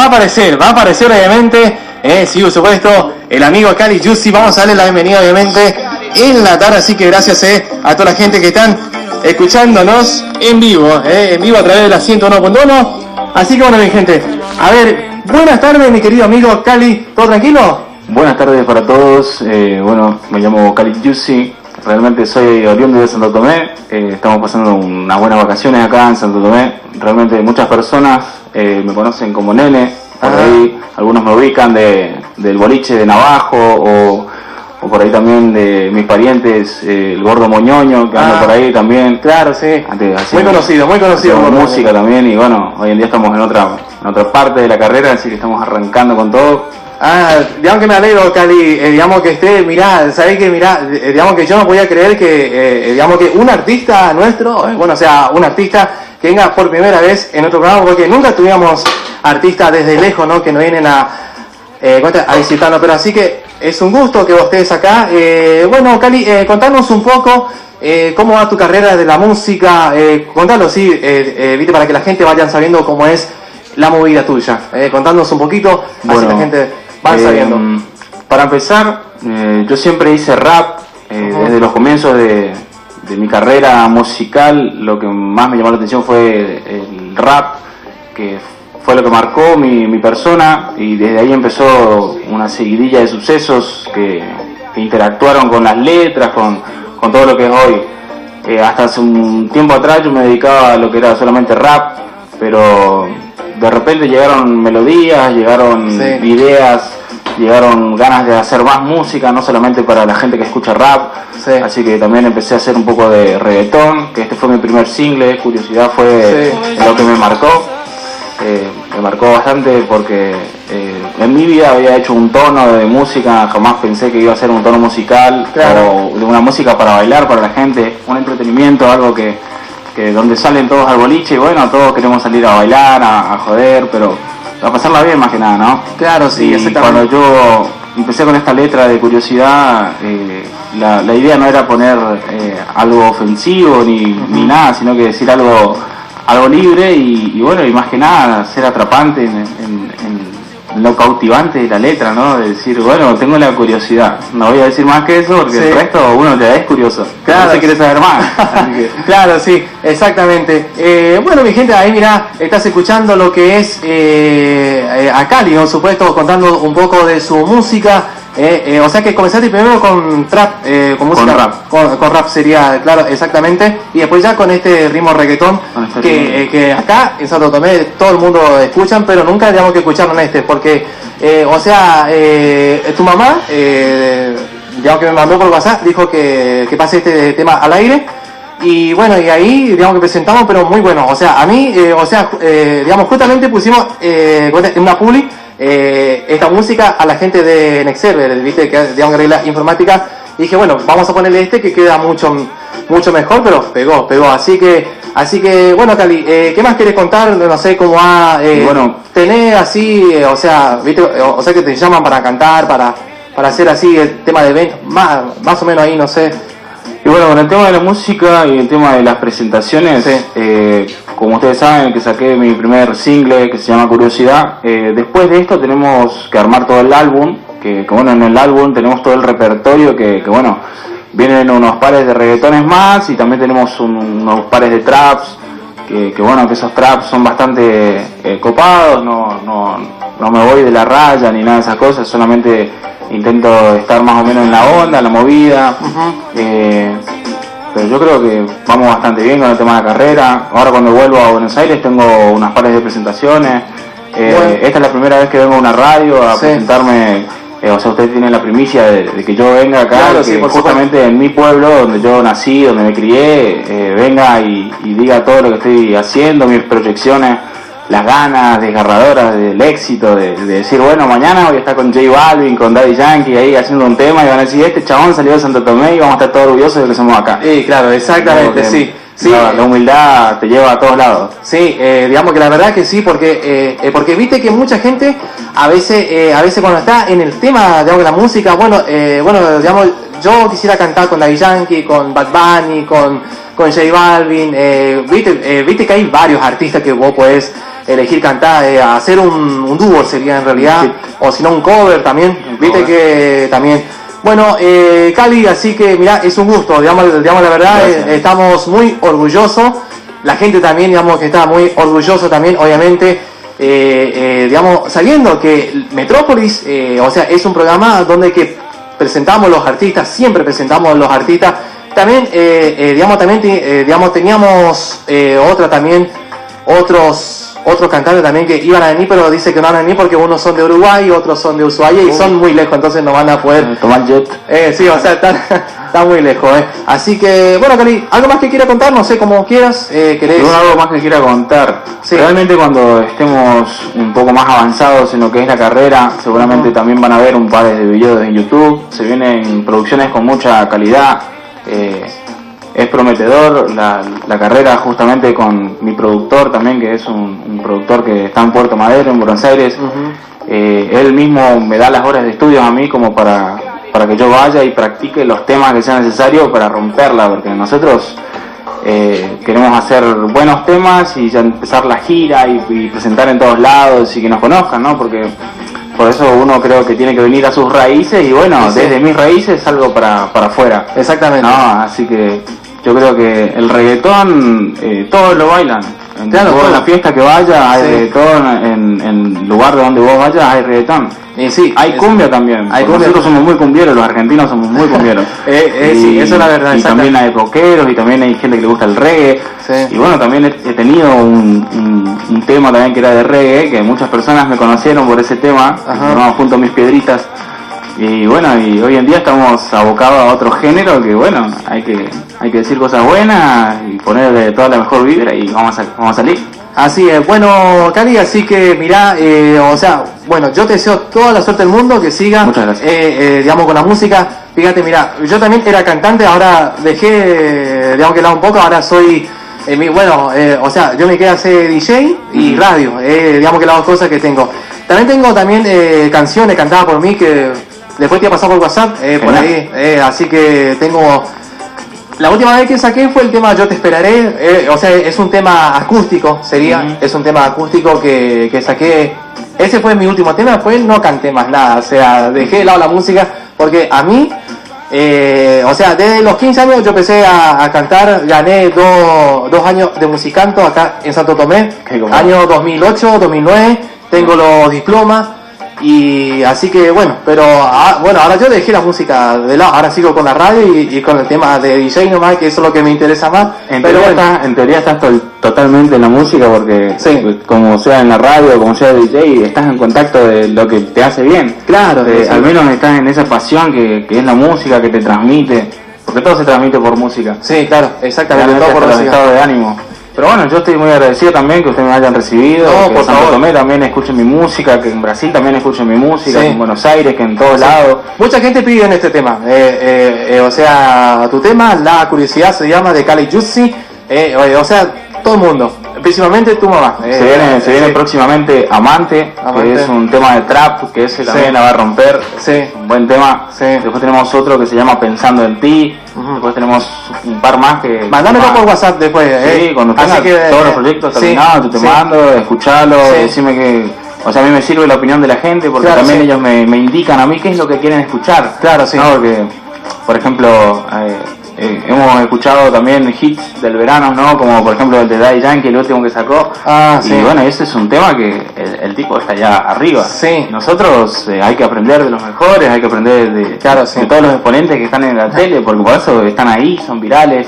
va a aparecer, va a aparecer obviamente, eh, sí, por supuesto, el amigo Cali Juicy, vamos a darle la bienvenida obviamente en la tarde, así que gracias eh, a toda la gente que están escuchándonos en vivo, eh, en vivo a través de la 101.1, así que bueno mi gente, a ver, buenas tardes mi querido amigo Cali, ¿todo tranquilo? Buenas tardes para todos, bueno, me llamo Cali Juicy, realmente soy oriundo de Santo Tomé, eh, estamos pasando unas buenas vacaciones acá en Santo Tomé, realmente muchas personas eh, me conocen como Nene, por Ah. ahí algunos me ubican de, del boliche de Navajo o, o por ahí también de mis parientes, eh, el gordo Moñoño que anda Ah. por ahí también. Claro, sí. Antes Muy conocido, muy conocido. por- música también y bueno, hoy en día estamos en otra, en otra parte de la carrera, así que estamos arrancando con todo. Ah, digamos que me alegro, Cali, eh, digamos que esté, mirá, sabés que mirá, eh, digamos que yo no podía creer que, eh, digamos que un artista nuestro, eh, bueno, o sea, un artista que venga por primera vez en nuestro programa, porque nunca tuvimos artistas desde lejos, ¿no? Que nos vienen a, eh, a visitarnos, pero así que es un gusto que vos estés acá. Eh, bueno, Cali, eh, contanos un poco eh, cómo va tu carrera de la música, eh, contalo, sí, eh, eh, viste, para que la gente vayan sabiendo cómo es la movida tuya. Eh, contanos un poquito, así la gente eh, sabiendo. Para empezar, eh, yo siempre hice rap, eh, desde los comienzos de, de mi carrera musical, lo que más me llamó la atención fue el rap, que fue lo que marcó mi, mi persona y desde ahí empezó una seguidilla de sucesos que, que interactuaron con las letras, con, con todo lo que es hoy. Eh, hasta hace un tiempo atrás yo me dedicaba a lo que era solamente rap, pero de repente llegaron melodías, llegaron Sí. ideas, llegaron ganas de hacer más música, no solamente para la gente que escucha rap, Sí. así que también empecé a hacer un poco de reggaetón, que este fue mi primer single, Curiosidad fue Sí. lo que me marcó. Eh, me marcó bastante porque eh, en mi vida había hecho un tono de música, jamás pensé que iba a ser un tono musical Claro. o de una música para bailar para la gente, un entretenimiento, algo que, que donde salen todos al boliche y bueno, todos queremos salir a bailar, a, a joder, pero a pasarla bien más que nada, ¿no? Claro, sí, y cuando yo empecé con esta letra de curiosidad, eh, la, la idea no era poner eh, algo ofensivo ni, ni nada, sino que decir algo algo libre y, y bueno, y más que nada ser atrapante en, en- en lo cautivante de la letra, ¿no? De decir, bueno, tengo la curiosidad. No voy a decir más que eso porque Sí. el resto uno te es curioso. Claro. No se quiere saber más. Así que- Claro, sí, exactamente. Eh, bueno, mi gente, ahí mira, estás escuchando lo que es eh, eh, a Cali, por supuesto, contando un poco de su música. Eh, eh, o sea que comenzaste primero con trap, eh, con música, rap. Con, con rap sería, claro, exactamente. Y después ya con este ritmo reggaetón, Con este que, eh, que acá en Santo Tomé todo el mundo escuchan, pero nunca digamos que escucharon este, porque, eh, o sea, eh, tu mamá, eh, digamos que me mandó por WhatsApp, dijo que, que pase este tema al aire. Y bueno, y ahí, digamos que presentamos, pero muy bueno. O sea, a mí, eh, o sea, eh, digamos, justamente pusimos eh, en una publi eh, esta música a la gente de Nexerver, viste, que digamos que arregla informática. Y dije, bueno, vamos a ponerle este que queda mucho mucho mejor, pero pegó, pegó. Así que, así que, bueno, Cali, eh, ¿qué más querés contar? No sé cómo va. Eh, bueno. tenés así, eh, o sea, viste, o, o sea que te llaman para cantar, para, para hacer así el tema de eventos, más, más o menos ahí, no sé. Y bueno, con el tema de la música y el tema de las presentaciones, Sí. eh, como ustedes saben que saqué mi primer single que se llama Curiosidad, eh, después de esto tenemos que armar todo el álbum, que, que bueno, en el álbum tenemos todo el repertorio que, que bueno, vienen unos pares de reggaetones más y también tenemos un- unos pares de traps, que, que bueno, que esos traps son bastante eh, copados, no, no, no me voy de la raya ni nada de esas cosas, solamente intento estar más o menos en la onda, en la movida. eh, pero yo creo que vamos bastante bien con el tema de la carrera. Ahora cuando vuelvo a Buenos Aires tengo unas pares de presentaciones. Eh, Bueno. Esta es la primera vez que vengo a una radio a Sí. presentarme. eh, o sea, ustedes tienen la primicia de, de que yo venga acá, Claro, que sí, justamente en mi pueblo, donde yo nací, donde me crié, eh, venga y, y diga todo lo que estoy haciendo, mis proyecciones, las ganas desgarradoras del éxito, de, de decir, bueno, mañana voy a estar con J Balvin, con Daddy Yankee ahí haciendo un tema y van a decir, este chabón salió de Santo Tomé y vamos a estar todos orgullosos de que somos acá. Sí, claro, exactamente, sí. Sí, la, la humildad te lleva a todos lados. Sí, eh, digamos que la verdad que sí, porque eh, eh, porque viste que mucha gente a veces eh, a veces cuando está en el tema digamos de la música, bueno, eh, bueno, digamos yo quisiera cantar con Daddy Yankee, con Bad Bunny, con, con J Balvin, eh, viste, eh, viste que hay varios artistas que vos podés elegir cantar, eh, hacer un, un dúo sería en realidad, o si no un cover también, Un viste cover. que también. Bueno, eh, Cali, así que mira, es un gusto, digamos, digamos la verdad, estamos muy orgullosos, la gente también, digamos, que está muy orgulloso también, obviamente, eh, eh, digamos, sabiendo que Metrópolis, eh, o sea, es un programa donde que presentamos los artistas, siempre presentamos los artistas, también, eh, eh, digamos, también, eh, digamos, teníamos eh, otra también, otros otros cantantes también que iban a venir, pero dice que no van a venir porque unos son de Uruguay, otros son de Ushuaia y son muy lejos, entonces no van a poder Tomar jet. eh, sí, o sea, está, está muy lejos, ¿eh? Así que, bueno, Cali, ¿algo más que quiera contar? No sé, como quieras, eh, ¿querés? Algo más que quiera contar. Sí. Realmente cuando estemos un poco más avanzados en lo que es la carrera, seguramente también van a ver un par de videos en YouTube. Se vienen producciones con mucha calidad. eh, es prometedor la, la carrera justamente con mi productor también, que es un, un productor que está en Puerto Madero, en Buenos Aires. Eh, él mismo me da las horas de estudio a mí como para, para que yo vaya y practique los temas que sean necesarios para romperla, porque nosotros eh, queremos hacer buenos temas y ya empezar la gira y, y presentar en todos lados y que nos conozcan, ¿no? Porque por eso uno creo que tiene que venir a sus raíces y bueno, Sí, desde mis raíces salgo para, para afuera. Exactamente. No, así que yo creo que el reggaetón eh, todos lo bailan. En, Claro, todo. la fiesta que vaya hay Sí. reggaetón, en, en lugar de donde vos vayas hay reggaetón. Y sí, Hay es- cumbia también. Hay cumbia. Nosotros somos muy cumbieros, los argentinos somos muy cumbieros. Eh, eh, sí, eso es la verdad, Y también hay rockeros y también hay gente que le gusta el reggae. Sí. Y bueno, también he, he tenido un, un- un tema también que era de reggae, que muchas personas me conocieron por ese tema. Junto a mis piedritas. Y bueno, y hoy en día estamos abocados a otro género que bueno, hay que, hay que decir cosas buenas y ponerle toda la mejor vibra y vamos a, vamos a salir. Así es, bueno, Cali, así que mirá, eh, o sea, bueno, yo te deseo toda la suerte del mundo, que siga, eh, eh, digamos, con la música. Fíjate, mira, yo también era cantante, ahora dejé, digamos que lado un poco, ahora soy, eh, mi- bueno, eh, o sea, yo me quedé a hacer DJ y radio, eh, digamos que las dos cosas que tengo. También tengo también canciones cantadas por mí que después te he pasado por WhatsApp, eh, por ahí, eh, así que tengo la última vez que saqué fue el tema Yo te esperaré, eh, o sea, es un tema acústico, sería, Ujú. es un tema acústico que, que saqué. Ese fue mi último tema, después no canté más nada, o sea, dejé de lado la música, porque a mí, eh, o sea, desde los 15 años yo empecé a, a cantar, gané dos, dos años de musicanto acá en Santo Tomé, año 2008, 2009, tengo los diplomas. Y así que bueno, pero ah, bueno, ahora yo dejé la música de lado, ahora sigo con la radio y, y con el tema de DJ nomás, que eso es lo que me interesa más. En pero teoría, bueno, estás, en teoría estás totalmente en la música porque Sí. como sea en la radio, como sea DJ, estás en contacto de lo que te hace bien. Claro, Eh, sí. al menos estás en esa pasión que, que es la música, que te transmite, porque todo se transmite por música. sí, claro, exactamente, Realmente todo por los estados de ánimo. Pero bueno, yo estoy muy agradecido también que ustedes me hayan recibido, No, que por Santo favor. Tomé también escuchen mi música, que en Brasil también escuchen mi música, Sí. que en Buenos Aires, que en todos lados. Mucha gente pide en este tema, eh, eh, eh, o sea, tu tema, La Curiosidad se llama de Cali o o sea, todo el mundo, principalmente tu mamá. eh, Se viene, se viene sí. próximamente Amante, Amante. que es un tema de trap, que ese también Sí. la va a romper. Sí. Un buen tema. Sí. Después tenemos otro que se llama Pensando en ti. Después tenemos un par más que. Mándamelo Ah, por WhatsApp después, Sí, eh. cuando tengas que, todos los eh, proyectos terminados, yo te mando, escuchalo, decime que. O sea, a mí me sirve la opinión de la gente porque Claro, también ellos me, me indican a mí qué es lo que quieren escuchar. Claro, sí. ¿no? Porque, por ejemplo, eh, hemos escuchado también hits del verano, ¿no? Como por ejemplo el de Daddy Yankee, el último que sacó. Ah, y bueno, ese es un tema que el, el tipo está ya arriba. Sí. Nosotros eh, hay que aprender de los mejores, hay que aprender de, Claro, sí. de todos los exponentes que están en la tele, porque por eso están ahí, son virales.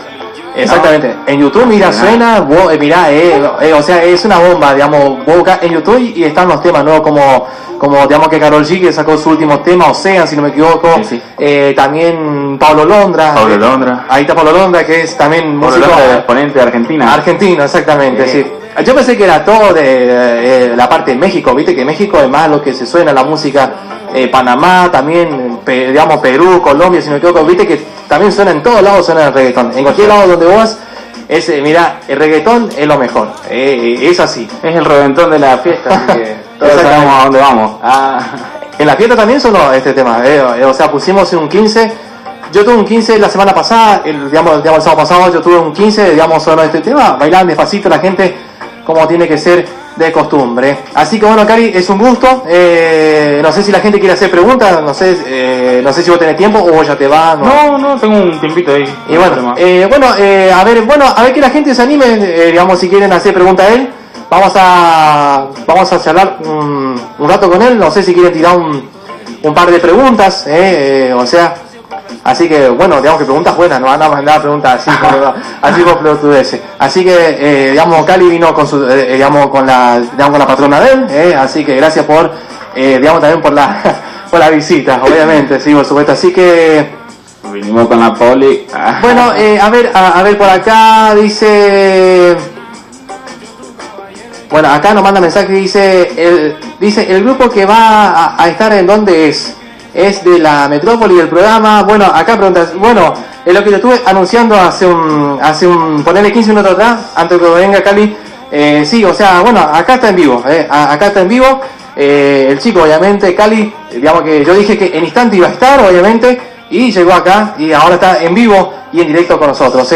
Exactamente. En YouTube, mira, suena, vos, eh, mirá, eh, eh, o sea, es una bomba, digamos, buscás en YouTube y están los temas, ¿no? Como, como digamos que Carol G, que sacó su último tema, Ocean, si no me equivoco. Sí, sí. Eh, también Pablo Londra. Pablo Londra. Ahí está Pablo Londra, que es también Por músico exponente de Argentina. argentino, exactamente, Sí. Yo pensé que era todo de la parte de México, viste que México es más lo que se suena la música, eh, Panamá, también, digamos, Perú, Colombia, si no me equivoco, viste que también suena en todos lados, suena el reggaetón. En cualquier lado donde vos es, eh, mira, el reggaetón es lo mejor, eh, es así. Es el reventón de la fiesta, así que todos sabemos a dónde vamos. Ah, En la fiesta también sonó este tema, eh, o sea, pusimos en un 15, yo tuve un 15 la semana pasada, el, digamos, digamos, el sábado pasado yo tuve un 15, digamos, sobre este tema, bailar despacito la gente como tiene que ser de costumbre. Así que bueno, Cari, es un gusto. Eh, no sé si la gente quiere hacer preguntas, no sé, eh, no sé si vos tenés tiempo o ya te vas. No, no, tengo un tiempito ahí. Y bueno, eh, bueno, eh, a ver, bueno, a ver que la gente se anime, eh, digamos, si quieren hacer preguntas a él. Vamos a, vamos a charlar un, un rato con él. No sé si quieren tirar un, un par de preguntas, eh, eh, o sea, así que bueno, digamos que preguntas buenas, no van a mandar preguntas así como así como pelotudeces. Así que eh, digamos Cali vino con su eh, digamos con la digamos con la patrona de él, eh, así que gracias por eh, digamos también por la por la visita, obviamente, sí, por supuesto. Así que Vinimos con la poli. bueno, eh, a ver, a, a ver por acá dice bueno, acá nos manda mensaje dice el dice el grupo que va a, a estar en dónde es es de la metrópoli del programa. Bueno, acá preguntas, bueno, es lo que te estuve anunciando hace un hace un ponerle 15 minutos atrás antes de que venga Cali. Eh, sí, o sea, bueno, acá está en vivo, eh, acá está en vivo. Eh, el chico, obviamente, Cali, digamos que yo dije que en instante iba a estar, obviamente, y llegó acá y ahora está en vivo y en directo con nosotros.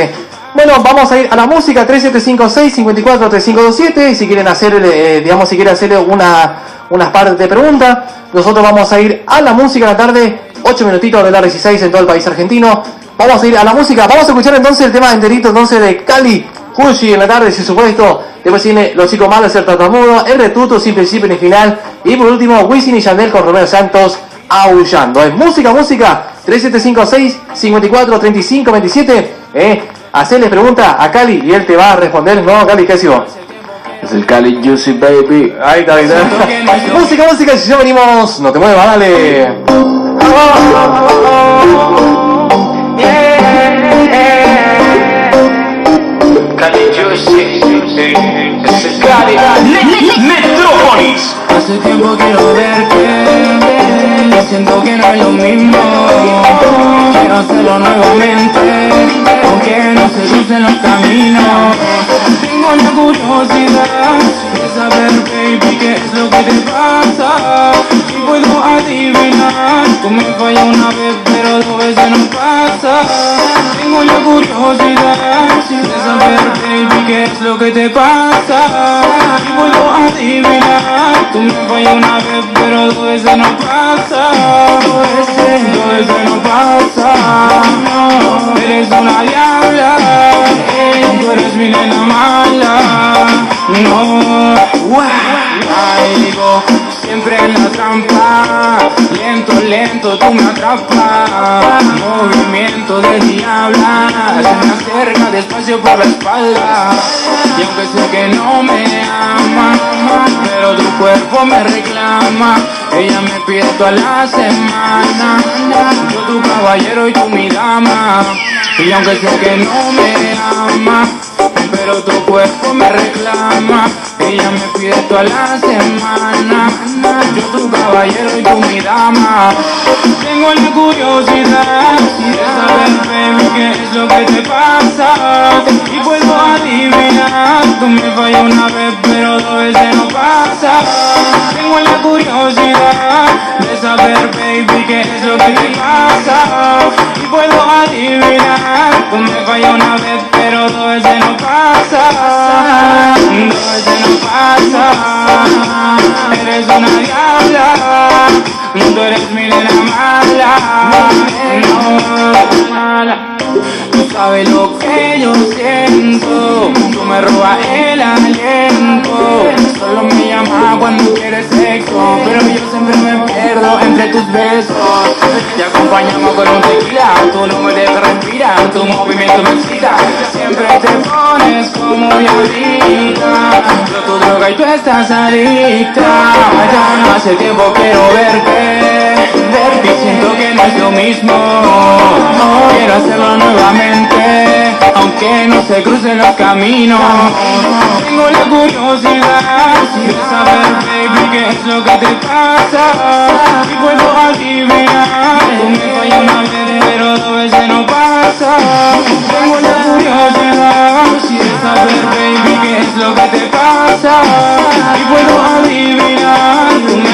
Bueno, vamos a ir a la música 3756-543527. Si quieren hacer, eh, digamos, si quieren hacerle una, unas partes de preguntas, nosotros vamos a ir a la música de la tarde, 8 minutitos de la 16 en todo el país argentino. Vamos a ir a la música, vamos a escuchar entonces el tema enterito entonces de Cali, Cushi en la tarde, si supuesto. Después tiene Los Chicos Malos, El Tartamudo, El Retuto, Sin Principio ni Final. Y por último, Wisin y Yandel con Romeo Santos, Aullando. Es música, música, 3756-543527. Eh, hacerle pregunta a Cali y él te va a responder. No, Cali, ¿qué haces vos? Es el Cali Juicy Baby. Ahí está, ahí está. música, música, si ya venimos, no te muevas, dale. Cali Juicy. Es el Cali. Metrópolis. Hace tiempo quiero verte y siento que no es lo mismo. Quiero hacerlo nuevamente, aunque no se crucen los caminos. Tengo la curiosidad de saber, baby, qué es lo que te pasa. Y puedo adivinar, tú me falla una vez, pero dos veces no pasa. Tengo la curiosidad de saber, qué es lo que te pasa. Y puedo adivinar, tú me falla una vez, pero dos veces no pasa. Dos veces, dos veces no pasa. No, eres una diabla, tú eres mi nena mala. No, Ay, digo, siempre en la trampa, lento, lento tú me atrapas, movimiento de diabla, se me acerca despacio por la espalda, y aunque sé que no me ama, pero tu cuerpo me reclama, ella me pide toda la semana, yo tu caballero y tú mi dama, y aunque sé que no me ama, pero tu cuerpo me reclama. Ella me pide toda la semana. Yo tu caballero y tú mi dama. Tengo la curiosidad de saber, baby, qué es lo que te pasa. Y puedo adivinar, tú me fallas una vez, pero dos veces no pasa. Tengo la curiosidad de saber, baby, qué es lo que te pasa. Y puedo adivinar, tú me fallas una vez, pero dos veces no pasa. Dos veces no pasa. Eres una diabla, tú eres mi nena mala. No, mala. Tú sabes lo que yo siento, tú me robas el aliento. Solo me llamas cuando quieres sexo, pero yo siempre me pierdo entre tus besos. Te acompañamos con un tequila, tú no me dejas respirar, tu movimiento me excita. Siempre te pones como violita, yo tu droga y tú estás adicta. Ya no hace tiempo quiero verte, verte y siento que no es lo mismo. Quiero hacerlo nuevamente, aunque no se crucen los caminos. Tengo la curiosidad de saber, baby, qué es lo que te pasa. Y puedo adivinar, tú me fallas una pero dos veces no pasa. Tengo la curiosidad de saber, baby, qué es lo que te pasa. Y puedo adivinar, tú